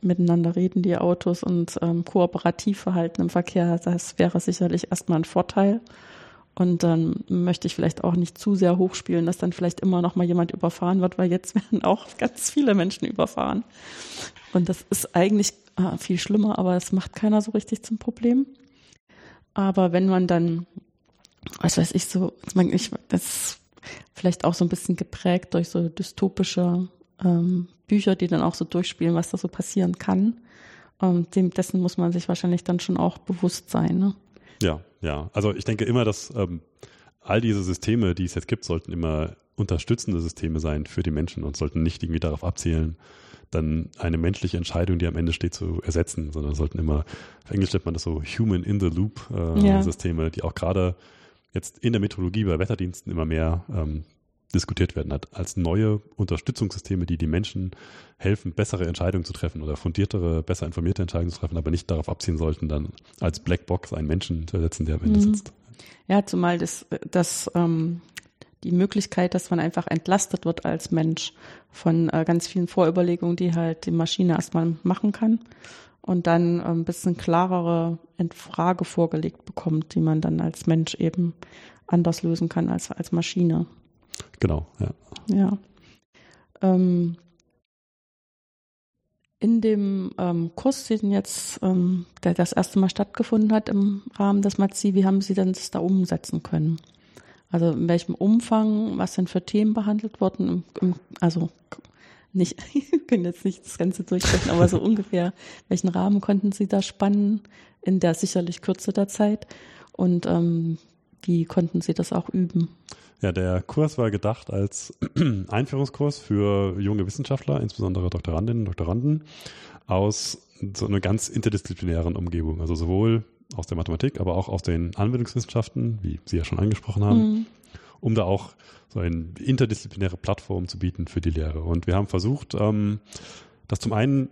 miteinander reden, die Autos und ähm, kooperativ verhalten im Verkehr, das wäre sicherlich erstmal ein Vorteil. Und dann möchte ich vielleicht auch nicht zu sehr hochspielen, dass dann vielleicht immer noch mal jemand überfahren wird, weil jetzt werden auch ganz viele Menschen überfahren. Und das ist eigentlich äh, viel schlimmer, aber es macht keiner so richtig zum Problem. Aber wenn man dann, was weiß ich, so, ich, das ist vielleicht auch so ein bisschen geprägt durch so dystopische ähm, Bücher, die dann auch so durchspielen, was da so passieren kann. Ähm, dem, dessen muss man sich wahrscheinlich dann schon auch bewusst sein. Ne? Ja, ja. Also ich denke immer, dass ähm, all diese Systeme, die es jetzt gibt, sollten immer unterstützende Systeme sein für die Menschen und sollten nicht irgendwie darauf abzielen, dann eine menschliche Entscheidung, die am Ende steht, zu ersetzen, sondern sollten immer, auf Englisch nennt man das so Human in the Loop äh, ja. Systeme, die auch gerade jetzt in der Meteorologie bei Wetterdiensten immer mehr ähm, diskutiert werden hat, als neue Unterstützungssysteme, die die Menschen helfen, bessere Entscheidungen zu treffen oder fundiertere, besser informierte Entscheidungen zu treffen, aber nicht darauf abziehen sollten, dann als Blackbox einen Menschen zu ersetzen, der am Ende mhm. sitzt. Ja, zumal das, das ähm, die Möglichkeit, dass man einfach entlastet wird als Mensch von äh, ganz vielen Vorüberlegungen, die halt die Maschine erstmal machen kann und dann äh, ein bisschen klarere Frage vorgelegt bekommt, die man dann als Mensch eben anders lösen kann als als Maschine. Genau, ja. Ja. Ähm, in dem ähm, Kurs, den jetzt, ähm, der das erste Mal stattgefunden hat im Rahmen des MAZI, wie haben Sie denn das da umsetzen können? Also in welchem Umfang, was denn für Themen behandelt wurden? Im, im, also nicht, ich kann jetzt nicht das Ganze durchsprechen, aber so ungefähr, welchen Rahmen konnten Sie da spannen in der sicherlich Kürze der Zeit? Und ähm, wie konnten Sie das auch üben? Ja, der Kurs war gedacht als Einführungskurs für junge Wissenschaftler, insbesondere Doktorandinnen und Doktoranden, aus so einer ganz interdisziplinären Umgebung. Also sowohl aus der Mathematik, aber auch aus den Anwendungswissenschaften, wie Sie ja schon angesprochen haben, mhm. um da auch so eine interdisziplinäre Plattform zu bieten für die Lehre. Und wir haben versucht, ähm, das zum einen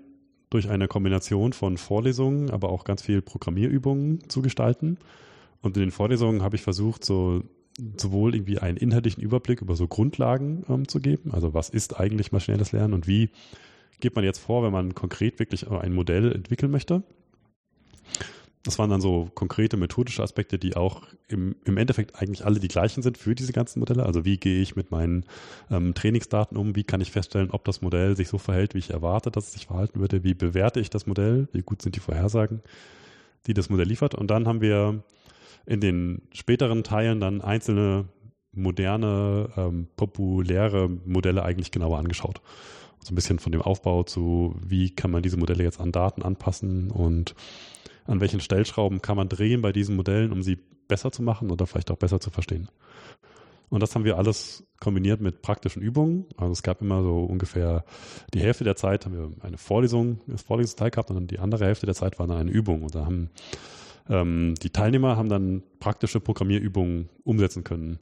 durch eine Kombination von Vorlesungen, aber auch ganz viel Programmierübungen zu gestalten. Und in den Vorlesungen habe ich versucht, so sowohl irgendwie einen inhaltlichen Überblick über so Grundlagen ähm, zu geben, also was ist eigentlich maschinelles Lernen und wie geht man jetzt vor, wenn man konkret wirklich ein Modell entwickeln möchte. Das waren dann so konkrete methodische Aspekte, die auch im, im Endeffekt eigentlich alle die gleichen sind für diese ganzen Modelle. Also wie gehe ich mit meinen ähm, Trainingsdaten um? Wie kann ich feststellen, ob das Modell sich so verhält, wie ich erwarte, dass es sich verhalten würde? Wie bewerte ich das Modell? Wie gut sind die Vorhersagen, die das Modell liefert? Und dann haben wir in den späteren Teilen dann einzelne moderne, ähm, populäre Modelle eigentlich genauer angeschaut. So ein bisschen von dem Aufbau zu, wie kann man diese Modelle jetzt an Daten anpassen und an welchen Stellschrauben kann man drehen bei diesen Modellen, um sie besser zu machen oder vielleicht auch besser zu verstehen. Und das haben wir alles kombiniert mit praktischen Übungen. Also es gab immer so ungefähr die Hälfte der Zeit haben wir eine Vorlesung, das Vorlesungsteil gehabt und dann die andere Hälfte der Zeit war dann eine Übung. Und da haben ähm, die Teilnehmer haben dann praktische Programmierübungen umsetzen können.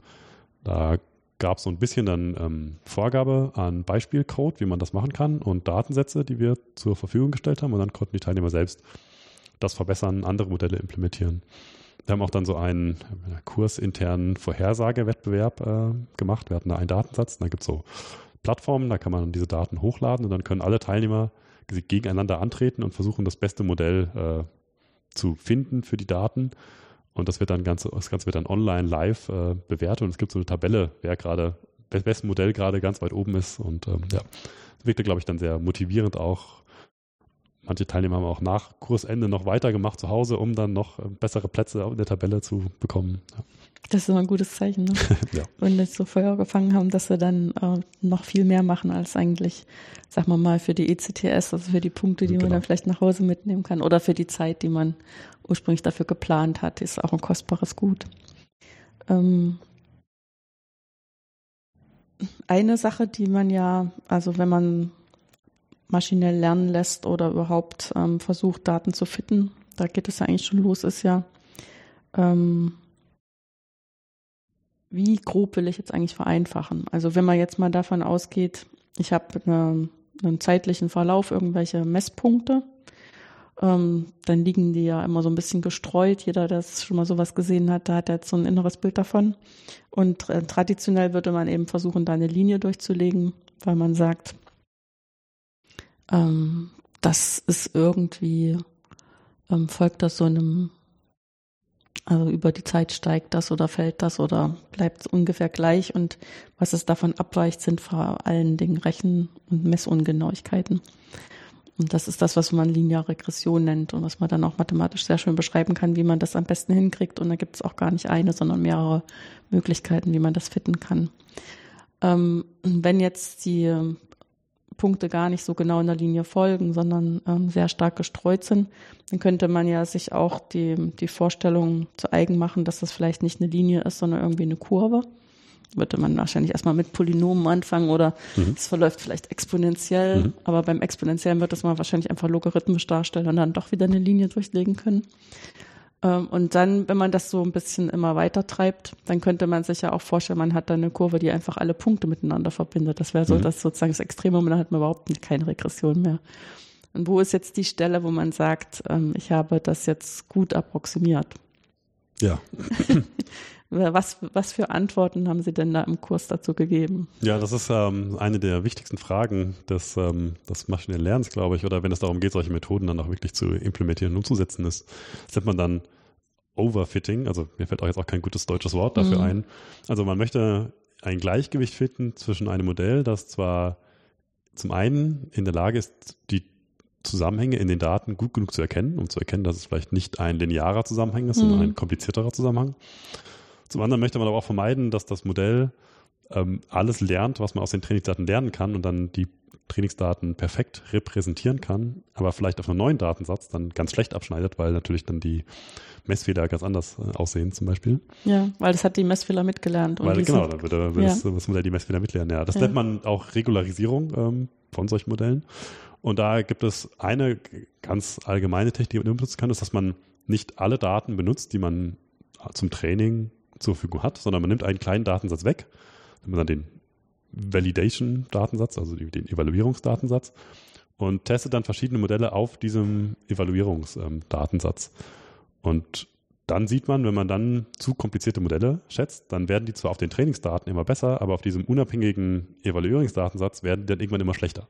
Da gab es so ein bisschen dann ähm, Vorgabe an Beispielcode, wie man das machen kann und Datensätze, die wir zur Verfügung gestellt haben und dann konnten die Teilnehmer selbst das verbessern, andere Modelle implementieren. Wir haben auch dann so einen kursinternen Vorhersagewettbewerb äh, gemacht. Wir hatten da einen Datensatz, da gibt es so Plattformen, da kann man diese Daten hochladen und dann können alle Teilnehmer gegeneinander antreten und versuchen, das beste Modell äh, zu finden für die Daten. Und das wird dann ganz, das Ganze wird dann online live äh, bewertet und es gibt so eine Tabelle, wer gerade, wessen Modell gerade ganz weit oben ist. Und ähm, ja, das wirkte, glaube ich, dann sehr motivierend auch. Manche Teilnehmer haben auch nach Kursende noch weitergemacht zu Hause, um dann noch äh, bessere Plätze in der Tabelle zu bekommen. Ja. Das ist immer ein gutes Zeichen, ne? ja. Wenn jetzt so Feuer gefangen haben, dass sie dann äh, noch viel mehr machen als eigentlich, sag mal mal, für die ECTS, also für die Punkte, die genau. man dann vielleicht nach Hause mitnehmen kann oder für die Zeit, die man ursprünglich dafür geplant hat, ist auch ein kostbares Gut. Ähm, eine Sache, die man ja, also wenn man maschinell lernen lässt oder überhaupt ähm, versucht, Daten zu fitten, da geht es ja eigentlich schon los, ist ja, ähm, wie grob will ich jetzt eigentlich vereinfachen? Also wenn man jetzt mal davon ausgeht, ich habe eine, einen zeitlichen Verlauf, irgendwelche Messpunkte, ähm, dann liegen die ja immer so ein bisschen gestreut. Jeder, der schon mal sowas gesehen hat, da hat jetzt so ein inneres Bild davon. Und äh, traditionell würde man eben versuchen, da eine Linie durchzulegen, weil man sagt, ähm, das ist irgendwie, ähm, folgt das so einem also über die Zeit steigt das oder fällt das oder bleibt ungefähr gleich und was es davon abweicht, sind vor allen Dingen Rechen- und Messungenauigkeiten. Und das ist das, was man lineare Regression nennt und was man dann auch mathematisch sehr schön beschreiben kann, wie man das am besten hinkriegt. Und da gibt es auch gar nicht eine, sondern mehrere Möglichkeiten, wie man das fitten kann. Ähm, wenn jetzt die Punkte gar nicht so genau in der Linie folgen, sondern ähm, sehr stark gestreut sind, dann könnte man ja sich auch die, die Vorstellung zu eigen machen, dass das vielleicht nicht eine Linie ist, sondern irgendwie eine Kurve. Würde man wahrscheinlich erstmal mit Polynomen anfangen oder mhm. es verläuft vielleicht exponentiell, mhm. aber beim Exponentiellen wird das man wahrscheinlich einfach logarithmisch darstellen und dann doch wieder eine Linie durchlegen können. Ähm, und dann, wenn man das so ein bisschen immer weiter treibt, dann könnte man sich ja auch vorstellen, man hat da eine Kurve, die einfach alle Punkte miteinander verbindet. Das wäre so mhm. das sozusagen das Extremum, dann hat man überhaupt keine Regression mehr. Und wo ist jetzt die Stelle, wo man sagt, ähm, ich habe das jetzt gut approximiert? Ja. Was, was für Antworten haben Sie denn da im Kurs dazu gegeben? Ja, das ist ähm, eine der wichtigsten Fragen des, ähm, des maschinellen Lernens, glaube ich, oder wenn es darum geht, solche Methoden dann auch wirklich zu implementieren und umzusetzen ist. Das nennt man dann Overfitting, also mir fällt auch jetzt auch kein gutes deutsches Wort dafür mhm. ein. Also man möchte ein Gleichgewicht finden zwischen einem Modell, das zwar zum einen in der Lage ist, die Zusammenhänge in den Daten gut genug zu erkennen, um zu erkennen, dass es vielleicht nicht ein linearer Zusammenhang ist, mhm. sondern ein komplizierterer Zusammenhang. Zum anderen möchte man aber auch vermeiden, dass das Modell ähm, alles lernt, was man aus den Trainingsdaten lernen kann und dann die Trainingsdaten perfekt repräsentieren kann, aber vielleicht auf einen neuen Datensatz dann ganz schlecht abschneidet, weil natürlich dann die Messfehler ganz anders äh, aussehen zum Beispiel. Ja, weil das hat die Messfehler mitgelernt. Weil, genau, dann würde, würde ja. das, das, Modell die Messfehler mitlernen. Ja, das ja. nennt man auch Regularisierung ähm, von solchen Modellen. Und da gibt es eine ganz allgemeine Technik, die man benutzen kann, ist, dass man nicht alle Daten benutzt, die man zum Training zur Verfügung hat, sondern man nimmt einen kleinen Datensatz weg, nimmt dann den Validation-Datensatz, also den Evaluierungsdatensatz und testet dann verschiedene Modelle auf diesem Evaluierungsdatensatz. Und dann sieht man, wenn man dann zu komplizierte Modelle schätzt, dann werden die zwar auf den Trainingsdaten immer besser, aber auf diesem unabhängigen Evaluierungsdatensatz werden die dann irgendwann immer schlechter.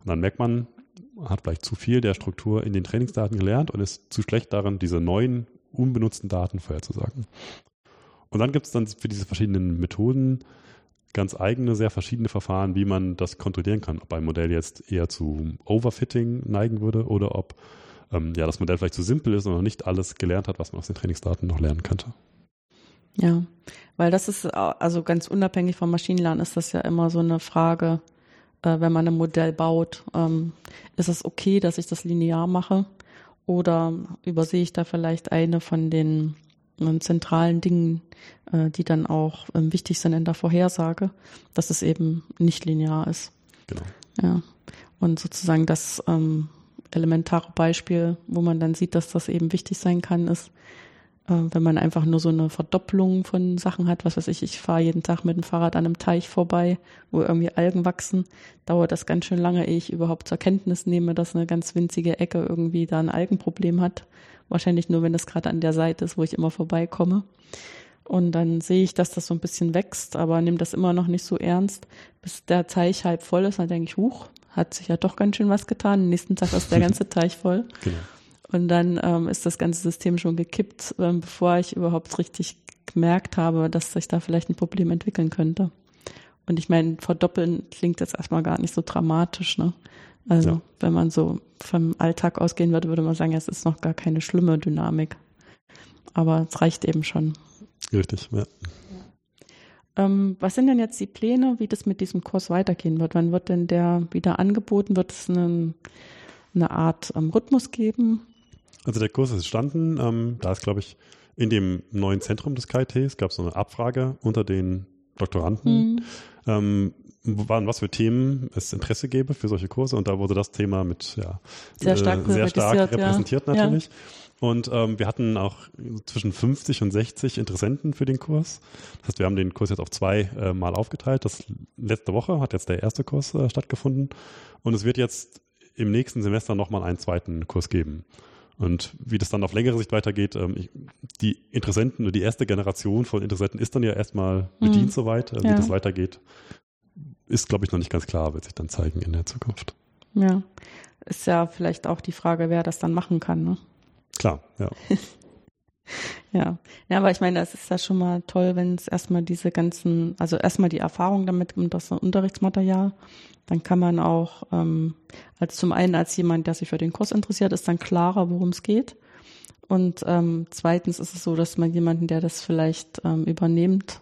Und dann merkt man, man hat vielleicht zu viel der Struktur in den Trainingsdaten gelernt und ist zu schlecht darin, diese neuen, unbenutzten Daten vorherzusagen. Und dann gibt es dann für diese verschiedenen Methoden ganz eigene, sehr verschiedene Verfahren, wie man das kontrollieren kann. Ob ein Modell jetzt eher zu Overfitting neigen würde oder ob ähm, ja, das Modell vielleicht zu simpel ist und noch nicht alles gelernt hat, was man aus den Trainingsdaten noch lernen könnte. Ja, weil das ist, also ganz unabhängig vom Maschinenlernen ist das ja immer so eine Frage, äh, wenn man ein Modell baut, ähm, ist es okay, dass ich das linear mache oder übersehe ich da vielleicht eine von den zentralen Dingen, äh, die dann auch ähm, wichtig sind in der Vorhersage, dass es eben nicht linear ist. Genau. Ja. Und sozusagen das ähm, elementare Beispiel, wo man dann sieht, dass das eben wichtig sein kann, ist, wenn man einfach nur so eine Verdopplung von Sachen hat, was weiß ich, ich fahre jeden Tag mit dem Fahrrad an einem Teich vorbei, wo irgendwie Algen wachsen, dauert das ganz schön lange, ehe ich überhaupt zur Kenntnis nehme, dass eine ganz winzige Ecke irgendwie da ein Algenproblem hat. Wahrscheinlich nur, wenn das gerade an der Seite ist, wo ich immer vorbeikomme. Und dann sehe ich, dass das so ein bisschen wächst, aber nehme das immer noch nicht so ernst, bis der Teich halb voll ist. Dann denke ich, huch, hat sich ja doch ganz schön was getan. Am nächsten Tag ist der ganze Teich voll. Genau. Und dann ähm, ist das ganze System schon gekippt, ähm, bevor ich überhaupt richtig gemerkt habe, dass sich da vielleicht ein Problem entwickeln könnte. Und ich meine, verdoppeln klingt jetzt erstmal gar nicht so dramatisch, ne? Also ja. wenn man so vom Alltag ausgehen würde, würde man sagen, es ist noch gar keine schlimme Dynamik. Aber es reicht eben schon. Richtig, ja. Ähm, was sind denn jetzt die Pläne, wie das mit diesem Kurs weitergehen wird? Wann wird denn der wieder angeboten? Wird es eine, eine Art ähm, Rhythmus geben? Also der Kurs ist entstanden, ähm, da ist, glaube ich, in dem neuen Zentrum des KIT, es gab so eine Abfrage unter den Doktoranden, mhm. ähm, waren, was für Themen es Interesse gäbe für solche Kurse und da wurde das Thema mit ja, sehr stark, äh, sehr stark repräsentiert ja. natürlich. Ja. Und ähm, wir hatten auch zwischen 50 und 60 Interessenten für den Kurs. Das heißt, wir haben den Kurs jetzt auf zwei äh, Mal aufgeteilt. Das letzte Woche hat jetzt der erste Kurs äh, stattgefunden. Und es wird jetzt im nächsten Semester nochmal einen zweiten Kurs geben. Und wie das dann auf längere Sicht weitergeht, ähm, ich, die Interessenten die erste Generation von Interessenten ist dann ja erstmal bedient mhm. soweit. Äh, wie ja. das weitergeht, ist, glaube ich, noch nicht ganz klar, wird sich dann zeigen in der Zukunft. Ja, ist ja vielleicht auch die Frage, wer das dann machen kann. Ne? Klar, ja. ja. Ja, aber ich meine, das ist ja schon mal toll, wenn es erstmal diese ganzen, also erstmal die Erfahrung damit und das Unterrichtsmaterial, dann kann man auch, ähm, als zum einen als jemand, der sich für den Kurs interessiert, ist dann klarer, worum es geht. Und ähm, zweitens ist es so, dass man jemanden, der das vielleicht ähm, übernimmt,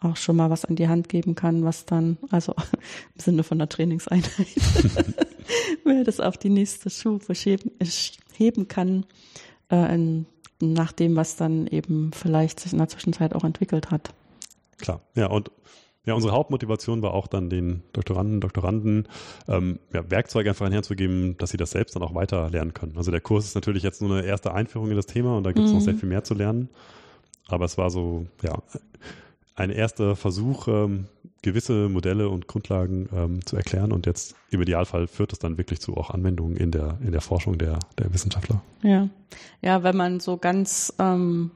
auch schon mal was an die Hand geben kann, was dann, also im Sinne von der Trainingseinheit, wer das auf die nächste Stufe heben kann, äh, in, nach dem, was dann eben vielleicht sich in der Zwischenzeit auch entwickelt hat. Klar, ja, und ja, unsere Hauptmotivation war auch dann den Doktoranden, Doktoranden ähm, ja, Werkzeuge einfach herzugeben, dass sie das selbst dann auch weiter lernen können. Also der Kurs ist natürlich jetzt nur eine erste Einführung in das Thema und da gibt es mhm. noch sehr viel mehr zu lernen. Aber es war so, ja, ein erster Versuch, ähm, gewisse Modelle und Grundlagen ähm, zu erklären. Und jetzt im Idealfall führt es dann wirklich zu auch Anwendungen in der, in der Forschung der, der Wissenschaftler. Ja, ja, wenn man so ganz, ähm,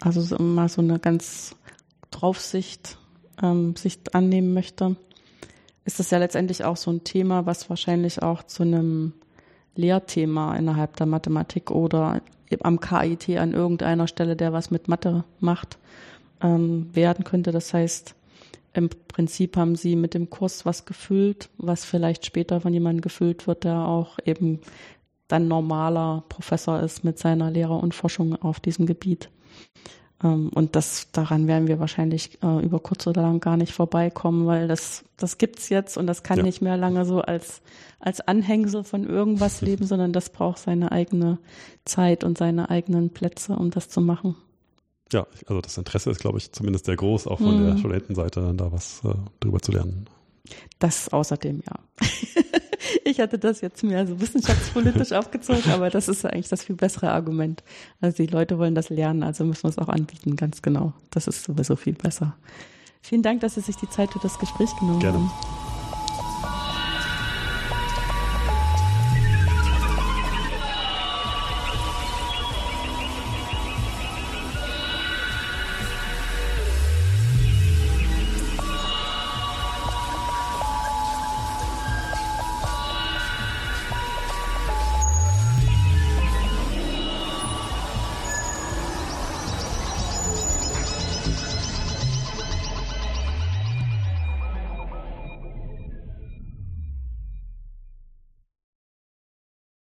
also so mal so eine ganz Draufsicht ähm, sich annehmen möchte, ist das ja letztendlich auch so ein Thema, was wahrscheinlich auch zu einem Lehrthema innerhalb der Mathematik oder am KIT an irgendeiner Stelle, der was mit Mathe macht, ähm, werden könnte. Das heißt, im Prinzip haben sie mit dem Kurs was gefüllt, was vielleicht später von jemandem gefüllt wird, der auch eben dann normaler Professor ist mit seiner Lehre und Forschung auf diesem Gebiet. Ähm, und das, daran werden wir wahrscheinlich äh, über kurz oder lang gar nicht vorbeikommen, weil das, das gibt's jetzt und das kann ja. nicht mehr lange so als, als Anhängsel von irgendwas leben, sondern das braucht seine eigene Zeit und seine eigenen Plätze, um das zu machen. Ja, also das Interesse ist, glaube ich, zumindest sehr groß, auch von mhm. der Studentenseite, da was äh, drüber zu lernen. Das außerdem, ja. ich hatte das jetzt mehr so wissenschaftspolitisch aufgezogen, aber das ist eigentlich das viel bessere Argument. Also die Leute wollen das lernen, also müssen wir es auch anbieten, ganz genau. Das ist sowieso viel besser. Vielen Dank, dass Sie sich die Zeit für das Gespräch genommen Gerne. haben.